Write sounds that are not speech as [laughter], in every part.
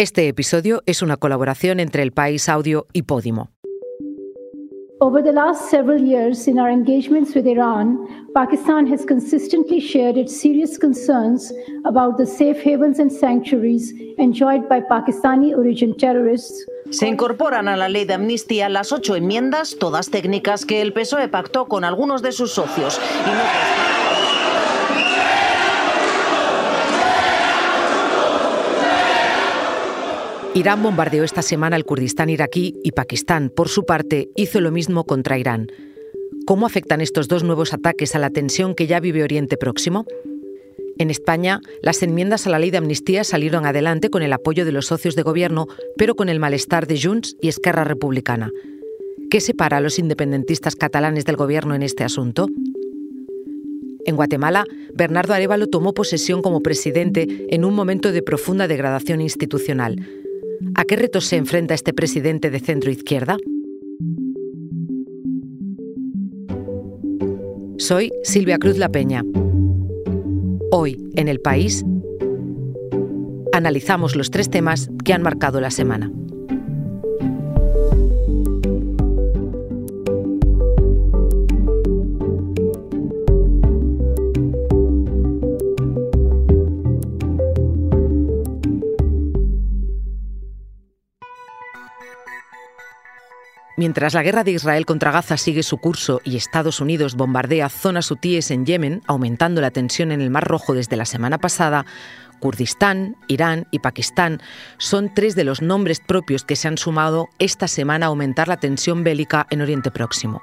Este episodio es una colaboración entre El País Audio y Podimo. Over the last several years, in our engagements with Iran, Pakistan has consistently shared its serious concerns about the safe havens and sanctuaries enjoyed by Pakistani origin terrorists. Se incorporan a la ley de amnistía las ocho enmiendas, todas técnicas, que el PSOE pactó con algunos de sus socios. Y no... Irán bombardeó esta semana el Kurdistán iraquí y Pakistán, por su parte, hizo lo mismo contra Irán. ¿Cómo afectan estos dos nuevos ataques a la tensión que ya vive Oriente Próximo? En España, las enmiendas a la ley de amnistía salieron adelante con el apoyo de los socios de gobierno, pero con el malestar de Junts y Esquerra Republicana. ¿Qué separa a los independentistas catalanes del gobierno en este asunto? En Guatemala, Bernardo Arevalo tomó posesión como presidente en un momento de profunda degradación institucional. ¿A qué retos se enfrenta este presidente de centro izquierda? Soy Silvia Cruz La Peña. Hoy, en el país, analizamos los tres temas que han marcado la semana. Mientras la guerra de Israel contra Gaza sigue su curso y Estados Unidos bombardea zonas hutíes en Yemen, aumentando la tensión en el Mar Rojo desde la semana pasada, Kurdistán, Irán y Pakistán son tres de los nombres propios que se han sumado esta semana a aumentar la tensión bélica en Oriente Próximo.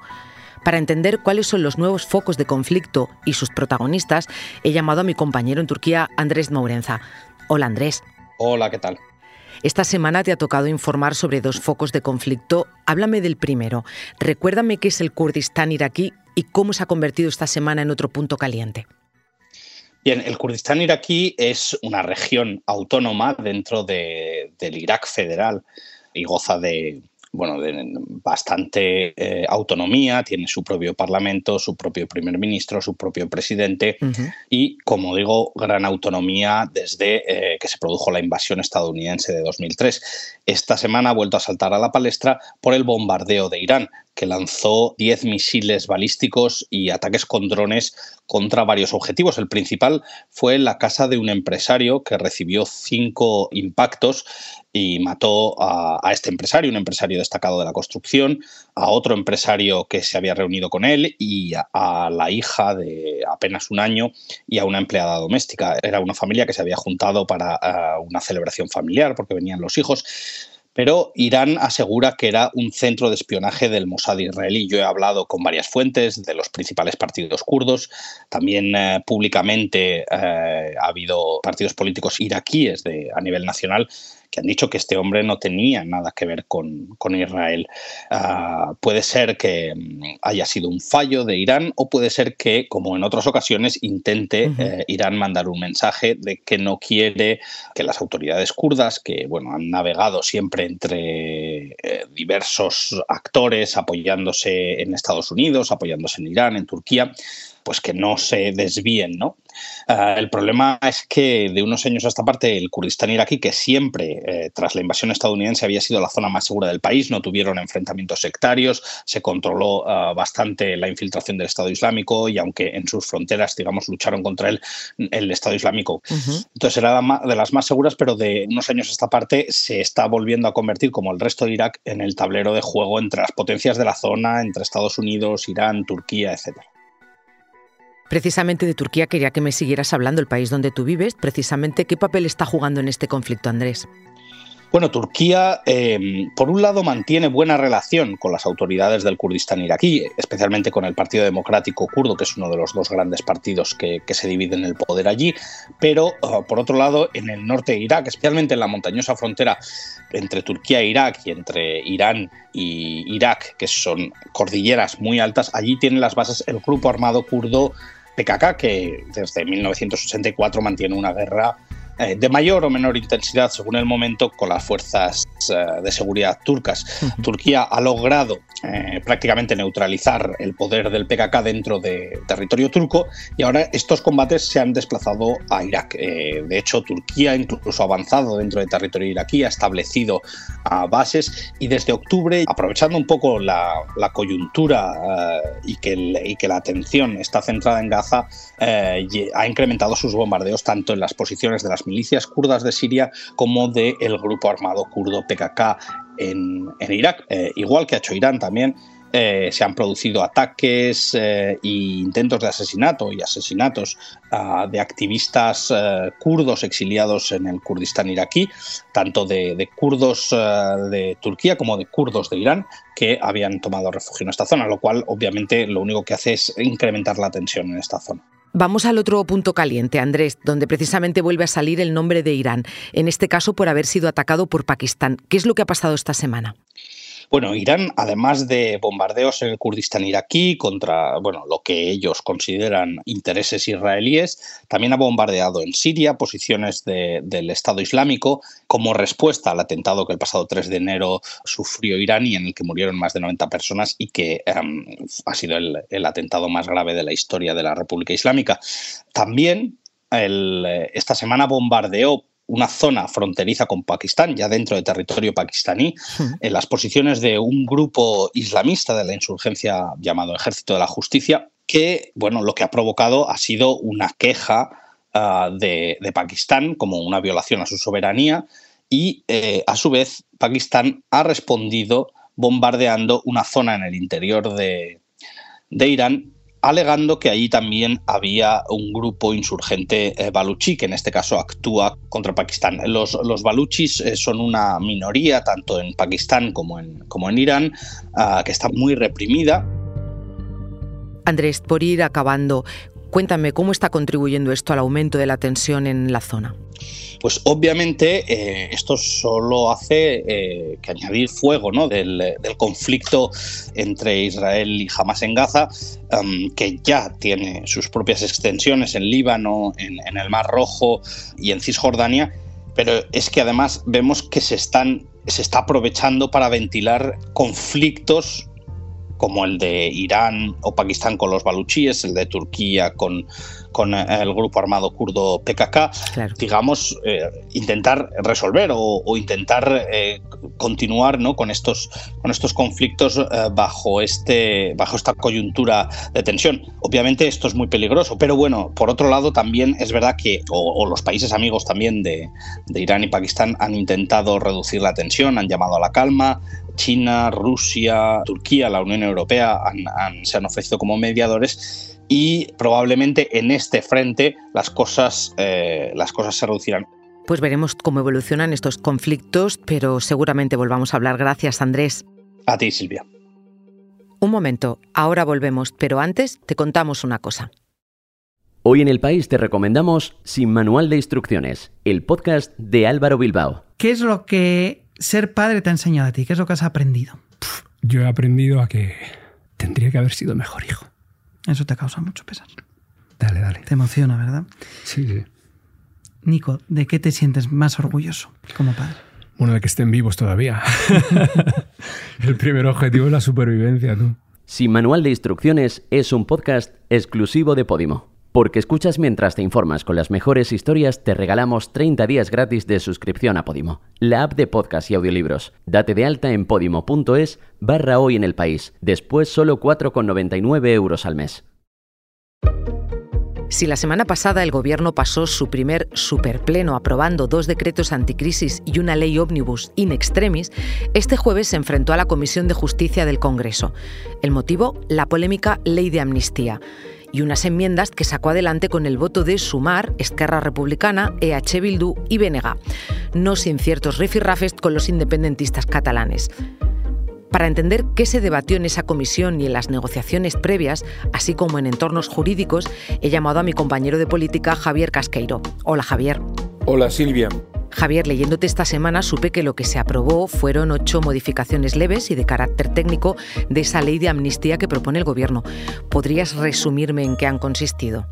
Para entender cuáles son los nuevos focos de conflicto y sus protagonistas, he llamado a mi compañero en Turquía, Andrés Mourenza. Hola Andrés. Hola, ¿qué tal? Esta semana te ha tocado informar sobre dos focos de conflicto. Háblame del primero. Recuérdame qué es el Kurdistán iraquí y cómo se ha convertido esta semana en otro punto caliente. Bien, el Kurdistán iraquí es una región autónoma dentro del Irak federal y goza de, bueno, de bastante eh, autonomía, tiene su propio parlamento, su propio primer ministro, su propio presidente y, como digo, gran autonomía desde eh, que se produjo la invasión estadounidense de 2003. Esta semana ha vuelto a saltar a la palestra por el bombardeo de Irán, que lanzó 10 misiles balísticos y ataques con drones contra varios objetivos. El principal fue la casa de un empresario que recibió cinco impactos y mató a, este empresario, un empresario destacado de la construcción, a otro empresario que se había reunido con él y a, la hija de apenas un año y a una empleada doméstica. Era una familia que se había juntado para eh, una celebración familiar porque venían los hijos pero Irán asegura que era un centro de espionaje del Mossad israelí. Yo he hablado con varias fuentes de los principales partidos kurdos, también eh, públicamente eh, ha habido partidos políticos iraquíes de, a nivel nacional que han dicho que este hombre no tenía nada que ver con, Israel. Ah, puede ser que mm, haya sido un fallo de Irán o puede ser que, como en otras ocasiones, intente eh, Irán mandar un mensaje de que no quiere que las autoridades kurdas, que bueno, han navegado siempre entre eh, diversos actores apoyándose en Estados Unidos, apoyándose en Irán, en Turquía, pues que no se desvíen, ¿no? Ah, el problema es que de unos años a esta parte el Kurdistán iraquí, que siempre eh, tras la invasión estadounidense había sido la zona más segura del país, no tuvieron enfrentamientos sectarios, se controló ah, bastante la infiltración del Estado Islámico y aunque en sus fronteras, digamos, lucharon contra él, el Estado Islámico. Entonces era de las más seguras, pero de unos años a esta parte se está volviendo a convertir, como el resto de Irak, en el tablero de juego entre las potencias de la zona, entre Estados Unidos, Irán, Turquía, etcétera. Precisamente de Turquía quería que me siguieras hablando, el país donde tú vives, precisamente qué papel está jugando en este conflicto, Andrés. Bueno, Turquía, em, por un lado, mantiene buena relación con las autoridades del Kurdistán iraquí, especialmente con el Partido Democrático Kurdo, que es uno de los dos grandes partidos que, se dividen el poder allí, pero ah, por otro lado, en el norte de Irak, especialmente en la montañosa frontera entre Turquía e Irak y entre Irán y Irak, que son cordilleras muy altas, allí tiene las bases el grupo armado kurdo PKK, que desde 1984 mantiene una guerra eh, de mayor o menor intensidad según el momento con las fuerzas eh, de seguridad turcas. Turquía ha logrado eh, prácticamente neutralizar el poder del PKK dentro de territorio turco y ahora estos combates se han desplazado a Irak. De hecho, Turquía incluso ha avanzado dentro de territorio iraquí, ha establecido bases y desde octubre, aprovechando un poco la, coyuntura y, que y, que la atención está centrada en Gaza, ha incrementado sus bombardeos tanto en las posiciones de las milicias kurdas de Siria como del grupo armado kurdo PKK en, Irak, eh, igual que ha hecho Irán también. Eh, se han producido ataques e intentos de asesinato y asesinatos ah, de activistas kurdos exiliados en el Kurdistán iraquí, tanto de, kurdos de Turquía como de kurdos de Irán que habían tomado refugio en esta zona, lo cual obviamente lo único que hace es incrementar la tensión en esta zona. Vamos al otro punto caliente, Andrés, donde precisamente vuelve a salir el nombre de Irán, en este caso por haber sido atacado por Pakistán. ¿Qué es lo que ha pasado esta semana? Bueno, Irán, además de bombardeos en el Kurdistán iraquí contra bueno, lo que ellos consideran intereses israelíes, también ha bombardeado en Siria posiciones del Estado Islámico como respuesta al atentado que el pasado 3 de enero sufrió Irán y en el que murieron más de 90 personas y que em, ha sido el, atentado más grave de la historia de la República Islámica. También esta semana bombardeó una zona fronteriza con Pakistán, ya dentro de territorio pakistaní, en las posiciones de un grupo islamista de la insurgencia llamado Ejército de la Justicia, que bueno, lo que ha provocado ha sido una queja ah, de, Pakistán como una violación a su soberanía y eh, a su vez Pakistán ha respondido bombardeando una zona en el interior de, de Irán alegando que allí también había un grupo insurgente eh, baluchi que en este caso actúa contra Pakistán. Los, los baluchis eh, son una minoría tanto en Pakistán como en, como en Irán, ah, que está muy reprimida. Andrés, por ir acabando, cuéntame cómo está contribuyendo esto al aumento de la tensión en la zona. Pues obviamente eh, esto solo hace eh, que añadir fuego ¿no? del, conflicto entre Israel y Hamas en Gaza, um, que ya tiene sus propias extensiones en Líbano, en, el Mar Rojo y en Cisjordania, pero es que además vemos que se está aprovechando para ventilar conflictos como el de Irán o Pakistán con los baluchíes, el de Turquía con, con eh, el grupo armado kurdo PKK, digamos, eh, intentar resolver o, intentar eh, continuar ¿no? con, estos, con estos conflictos bajo, este, bajo esta coyuntura de tensión. Obviamente esto es muy peligroso, pero bueno, por otro lado también es verdad que, o, los países amigos también de, de Irán y Pakistán han intentado reducir la tensión, han llamado a la calma, China, Rusia, Turquía, la Unión Europea se han ofrecido como mediadores y probablemente en este frente las cosas, eh, las cosas se reducirán. Pues veremos cómo evolucionan estos conflictos, pero seguramente volvamos a hablar. Gracias, Andrés. A ti, Silvia. Un momento, ahora volvemos, pero antes te contamos una cosa. Hoy en el país te recomendamos Sin Manual de Instrucciones, el podcast de Álvaro Bilbao. ¿Qué es lo que ser padre te ha enseñado a ti? ¿Qué es lo que has aprendido? yo he aprendido a que tendría que haber sido mejor hijo. Eso te causa mucho pesar. Dale, dale. Te emociona, ¿verdad? Sí, sí. Nico, ¿de qué te sientes más orgulloso como padre? Bueno, de que estén vivos todavía. [laughs] El primer objetivo es la supervivencia, tú. Sin Manual de Instrucciones es un podcast exclusivo de Podimo. Porque escuchas mientras te informas con las mejores historias, te regalamos 30 días gratis de suscripción a Podimo, la app de podcast y audiolibros. Date de alta en podimo.es barra hoy en el país. Después solo 4,99 euros al mes. Si la semana pasada el Gobierno pasó su primer superpleno aprobando dos decretos anticrisis y una ley ómnibus in extremis, este jueves se enfrentó a la Comisión de Justicia del Congreso. El motivo, la polémica ley de amnistía y unas enmiendas que sacó adelante con el voto de Sumar, Esquerra Republicana, EH Bildu y Benega, no sin ciertos rifirrafes con los independentistas catalanes. Para entender qué se debatió en esa comisión y en las negociaciones previas, así como en entornos jurídicos, he llamado a mi compañero de política Javier Casqueiro. Hola Javier. Hola Silvia. Javier, leyéndote esta semana supe que lo que se aprobó fueron ocho modificaciones leves y de carácter técnico de esa ley de amnistía que propone el Gobierno. ¿Podrías resumirme en qué han consistido?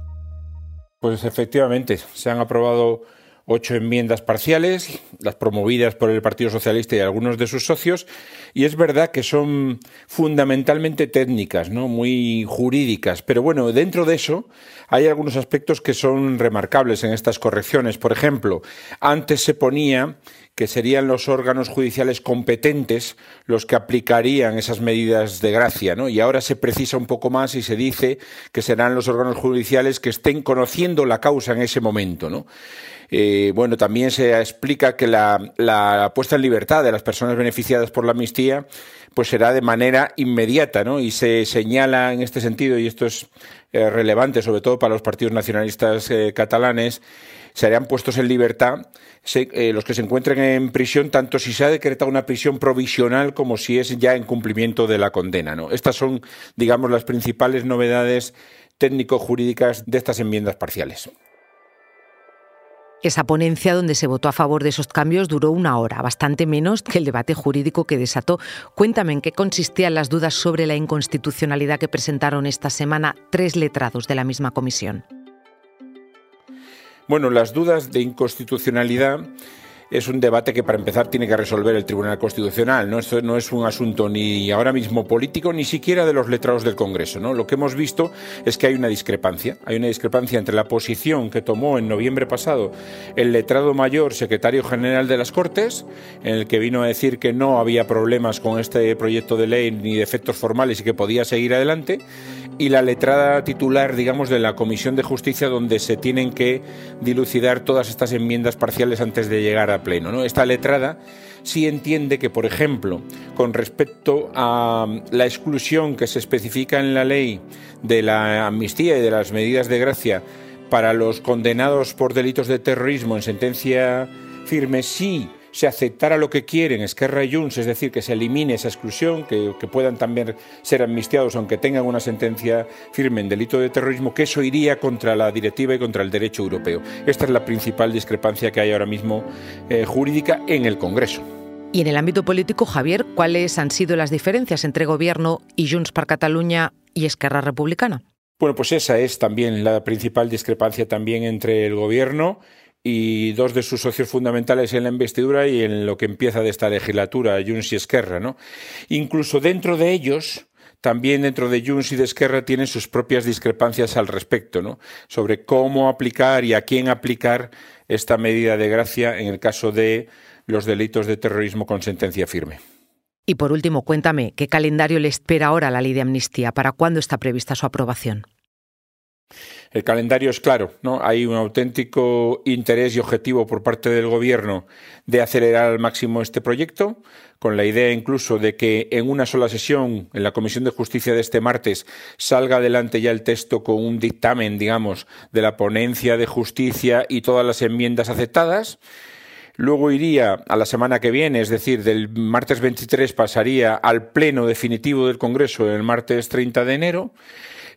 Pues efectivamente, se han aprobado ocho enmiendas parciales, las promovidas por el Partido Socialista y algunos de sus socios, y es verdad que son fundamentalmente técnicas, ¿no? muy jurídicas, pero bueno, dentro de eso hay algunos aspectos que son remarcables en estas correcciones. Por ejemplo, antes se ponía que serían los órganos judiciales competentes los que aplicarían esas medidas de gracia, ¿no? Y ahora se precisa un poco más y se dice que serán los órganos judiciales que estén conociendo la causa en ese momento, ¿no? Eh, bueno, también se explica que la, puesta en libertad de las personas beneficiadas por la amnistía pues será de manera inmediata, ¿no? Y se señala en este sentido, y esto es eh, relevante sobre todo para los partidos nacionalistas eh, catalanes, serán puestos en libertad los que se encuentren en prisión, tanto si se ha decretado una prisión provisional como si es ya en cumplimiento de la condena. Estas son, digamos, las principales novedades técnico-jurídicas de estas enmiendas parciales. Esa ponencia donde se votó a favor de esos cambios duró una hora, bastante menos que el debate jurídico que desató. Cuéntame en qué consistían las dudas sobre la inconstitucionalidad que presentaron esta semana tres letrados de la misma comisión. Bueno, las dudas de inconstitucionalidad es un debate que para empezar tiene que resolver el Tribunal Constitucional. ¿no? Esto no es un asunto ni ahora mismo político, ni siquiera de los letrados del Congreso. ¿no? Lo que hemos visto es que hay una discrepancia. Hay una discrepancia entre la posición que tomó en noviembre pasado el letrado mayor, secretario general de las Cortes, en el que vino a decir que no había problemas con este proyecto de ley ni defectos formales y que podía seguir adelante, y la letrada titular, digamos, de la Comisión de Justicia, donde se tienen que dilucidar todas estas enmiendas parciales antes de llegar a pleno. ¿no? Esta letrada sí entiende que, por ejemplo, con respecto a la exclusión que se especifica en la ley de la amnistía y de las medidas de gracia para los condenados por delitos de terrorismo en sentencia firme, sí se aceptara lo que quieren Esquerra y Junts, es decir, que se elimine esa exclusión, que, puedan también ser amnistiados aunque tengan una sentencia firme en delito de terrorismo, que eso iría contra la directiva y contra el derecho europeo. Esta es la principal discrepancia que hay ahora mismo eh, jurídica en el Congreso. Y en el ámbito político, Javier, ¿cuáles han sido las diferencias entre Gobierno y Junts per Cataluña y Esquerra Republicana? Bueno, pues esa es también la principal discrepancia también entre el Gobierno y dos de sus socios fundamentales en la investidura y en lo que empieza de esta legislatura, Junts y Esquerra. ¿no? Incluso dentro de ellos, también dentro de Junts y de Esquerra tienen sus propias discrepancias al respecto, ¿no? sobre cómo aplicar y a quién aplicar esta medida de gracia en el caso de los delitos de terrorismo con sentencia firme. Y por último, cuéntame, ¿qué calendario le espera ahora la ley de amnistía? ¿Para cuándo está prevista su aprobación? El calendario es claro, ¿no? Hay un auténtico interés y objetivo por parte del gobierno de acelerar al máximo este proyecto, con la idea incluso de que en una sola sesión, en la Comisión de Justicia de este martes, salga adelante ya el texto con un dictamen, digamos, de la ponencia de justicia y todas las enmiendas aceptadas. Luego iría a la semana que viene, es decir, del martes 23 pasaría al pleno definitivo del Congreso el martes 30 de enero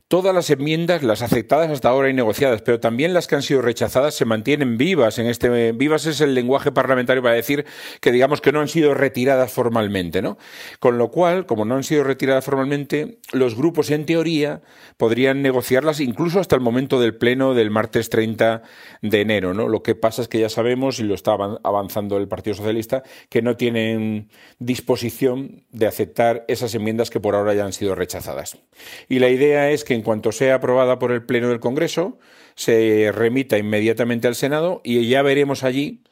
Todas las enmiendas, las aceptadas hasta ahora y negociadas, pero también las que han sido rechazadas se mantienen vivas en este vivas es el lenguaje parlamentario para decir que digamos que no han sido retiradas formalmente, ¿no? Con lo cual, como no han sido retiradas formalmente, los grupos en teoría podrían negociarlas incluso hasta el momento del pleno del martes 30 de enero, ¿no? Lo que pasa es que ya sabemos y lo está avanzando el Partido Socialista que no tienen disposición de aceptar esas enmiendas que por ahora ya han sido rechazadas. Y la idea es que en cuanto sea aprobada por el Pleno del Congreso, se remita inmediatamente al Senado y ya veremos allí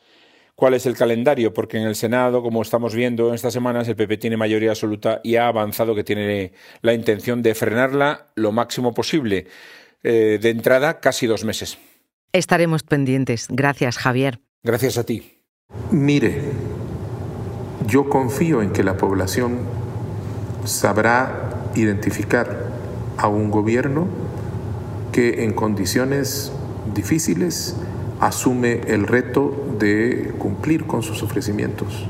cuál es el calendario, porque en el Senado, como estamos viendo en estas semanas, el PP tiene mayoría absoluta y ha avanzado que tiene la intención de frenarla lo máximo posible. Eh, de entrada, casi dos meses. Estaremos pendientes. Gracias, Javier. Gracias a ti. Mire, yo confío en que la población sabrá identificar a un gobierno que en condiciones difíciles asume el reto de cumplir con sus ofrecimientos.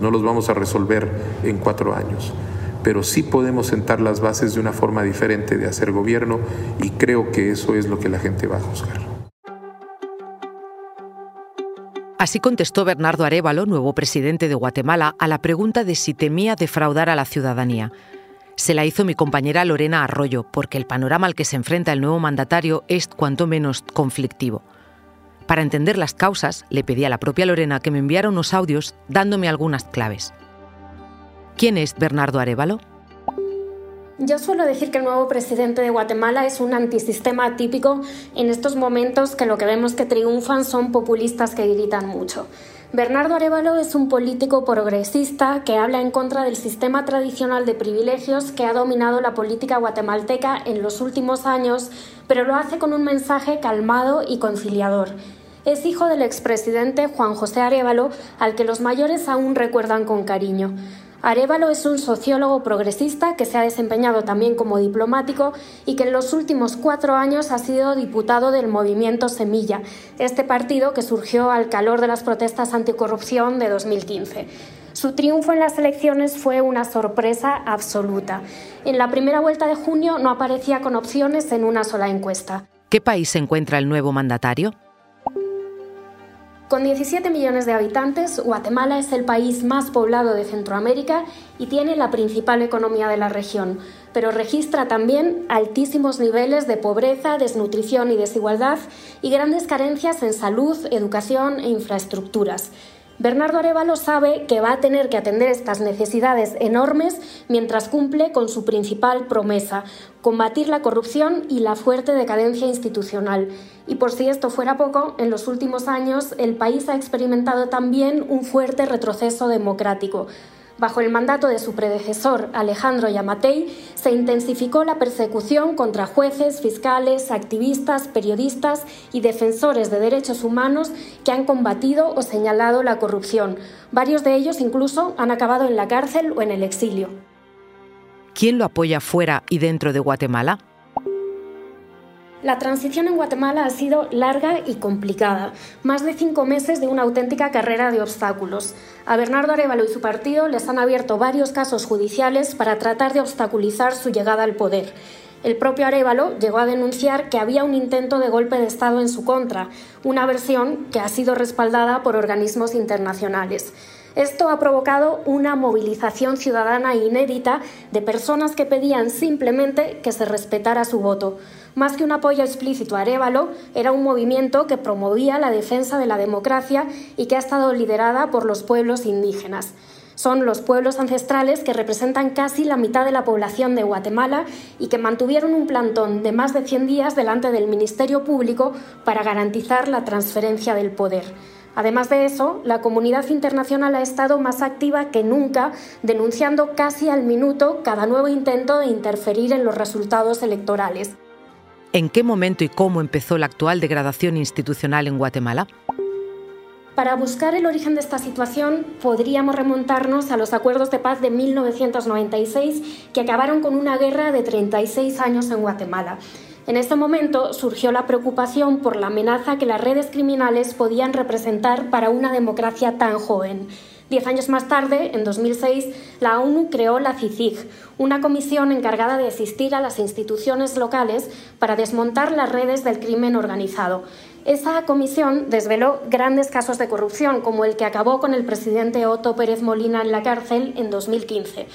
No los vamos a resolver en cuatro años, pero sí podemos sentar las bases de una forma diferente de hacer gobierno y creo que eso es lo que la gente va a juzgar. Así contestó Bernardo Arevalo, nuevo presidente de Guatemala, a la pregunta de si temía defraudar a la ciudadanía se la hizo mi compañera Lorena Arroyo, porque el panorama al que se enfrenta el nuevo mandatario es cuanto menos conflictivo. Para entender las causas, le pedí a la propia Lorena que me enviara unos audios dándome algunas claves. ¿Quién es Bernardo Arevalo? Yo suelo decir que el nuevo presidente de Guatemala es un antisistema típico en estos momentos que lo que vemos que triunfan son populistas que gritan mucho. Bernardo Arevalo es un político progresista que habla en contra del sistema tradicional de privilegios que ha dominado la política guatemalteca en los últimos años, pero lo hace con un mensaje calmado y conciliador. Es hijo del expresidente Juan José Arevalo, al que los mayores aún recuerdan con cariño. Arevalo es un sociólogo progresista que se ha desempeñado también como diplomático y que en los últimos cuatro años ha sido diputado del movimiento Semilla, este partido que surgió al calor de las protestas anticorrupción de 2015. Su triunfo en las elecciones fue una sorpresa absoluta. En la primera vuelta de junio no aparecía con opciones en una sola encuesta. ¿Qué país se encuentra el nuevo mandatario? Con 17 millones de habitantes, Guatemala es el país más poblado de Centroamérica y tiene la principal economía de la región, pero registra también altísimos niveles de pobreza, desnutrición y desigualdad y grandes carencias en salud, educación e infraestructuras. Bernardo Arevalo sabe que va a tener que atender estas necesidades enormes mientras cumple con su principal promesa, combatir la corrupción y la fuerte decadencia institucional. Y por si esto fuera poco, en los últimos años el país ha experimentado también un fuerte retroceso democrático. Bajo el mandato de su predecesor, Alejandro Yamatei, se intensificó la persecución contra jueces, fiscales, activistas, periodistas y defensores de derechos humanos que han combatido o señalado la corrupción. Varios de ellos incluso han acabado en la cárcel o en el exilio. ¿Quién lo apoya fuera y dentro de Guatemala? La transición en Guatemala ha sido larga y complicada, más de cinco meses de una auténtica carrera de obstáculos. A Bernardo Arevalo y su partido les han abierto varios casos judiciales para tratar de obstaculizar su llegada al poder. El propio Arevalo llegó a denunciar que había un intento de golpe de Estado en su contra, una versión que ha sido respaldada por organismos internacionales. Esto ha provocado una movilización ciudadana inédita de personas que pedían simplemente que se respetara su voto. Más que un apoyo explícito a Arevalo, era un movimiento que promovía la defensa de la democracia y que ha estado liderada por los pueblos indígenas. Son los pueblos ancestrales que representan casi la mitad de la población de Guatemala y que mantuvieron un plantón de más de 100 días delante del Ministerio Público para garantizar la transferencia del poder. Además de eso, la comunidad internacional ha estado más activa que nunca, denunciando casi al minuto cada nuevo intento de interferir en los resultados electorales. ¿En qué momento y cómo empezó la actual degradación institucional en Guatemala? Para buscar el origen de esta situación, podríamos remontarnos a los acuerdos de paz de 1996 que acabaron con una guerra de 36 años en Guatemala. En este momento surgió la preocupación por la amenaza que las redes criminales podían representar para una democracia tan joven. Diez años más tarde, en 2006, la ONU creó la CICIG, una comisión encargada de asistir a las instituciones locales para desmontar las redes del crimen organizado. Esa comisión desveló grandes casos de corrupción, como el que acabó con el presidente Otto Pérez Molina en la cárcel en 2015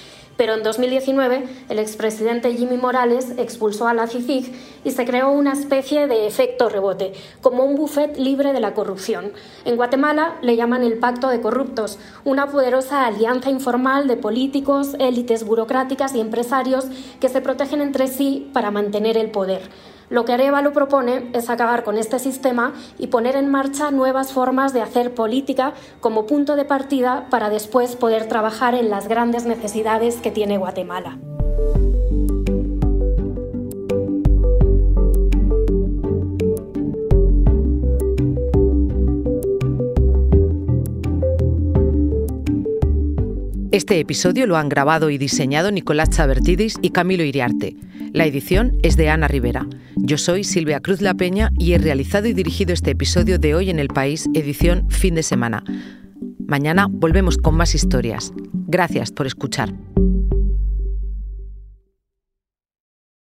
pero en 2019 el expresidente Jimmy Morales expulsó a la CICIG y se creó una especie de efecto rebote, como un buffet libre de la corrupción. En Guatemala le llaman el Pacto de Corruptos, una poderosa alianza informal de políticos, élites burocráticas y empresarios que se protegen entre sí para mantener el poder. Lo que Arevalo propone es acabar con este sistema y poner en marcha nuevas formas de hacer política como punto de partida para después poder trabajar en las grandes necesidades que tiene Guatemala. Este episodio lo han grabado y diseñado Nicolás Chabertidis y Camilo Iriarte. La edición es de Ana Rivera. Yo soy Silvia Cruz La Peña y he realizado y dirigido este episodio de Hoy en el País, edición fin de semana. Mañana volvemos con más historias. Gracias por escuchar.